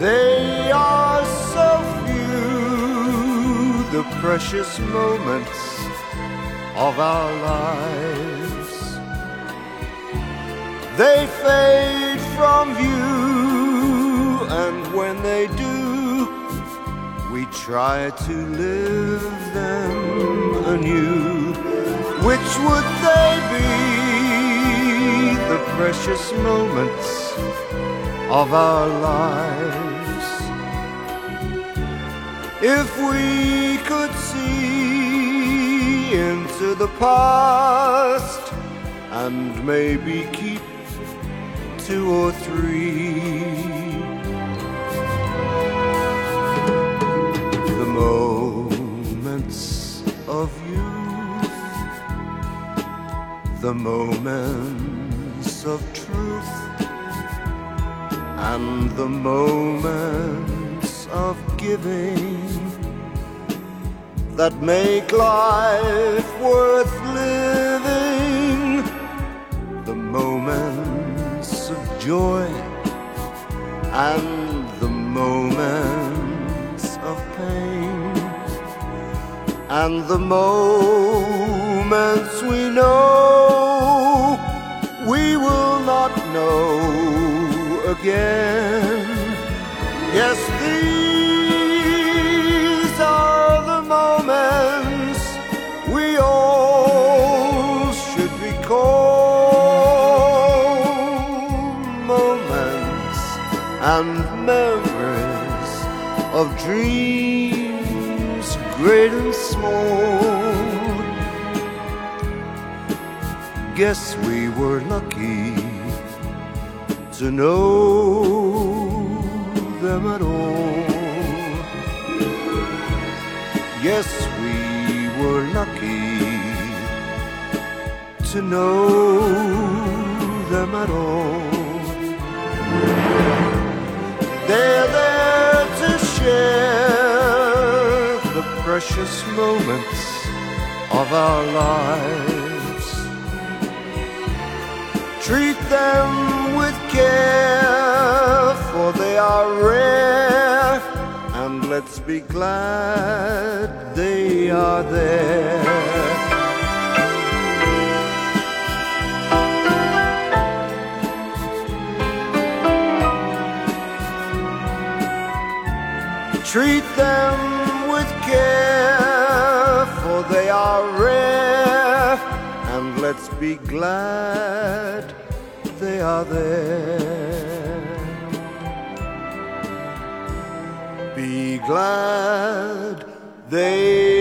They are so few, the precious moments of our lives. They fade from view, and when they do, we try to live them anew. Which would they be, the precious moments of our lives? If we could see into the past and maybe keep two or three the moments of youth, the moments of truth, and the moments of giving that make life worth living, the moments of joy and the moments of pain. And the moments we know we will not know again. Yes, these are the moments we all should recall. Moments and memories of dreams great and small. Guess we were lucky to know them at all. Yes, we were lucky to know them at all. They're there to share the precious moments of our lives. Treat them with care, for they are rare, and let's be glad they are there. Treat them with care, let's be glad they are there. Be glad they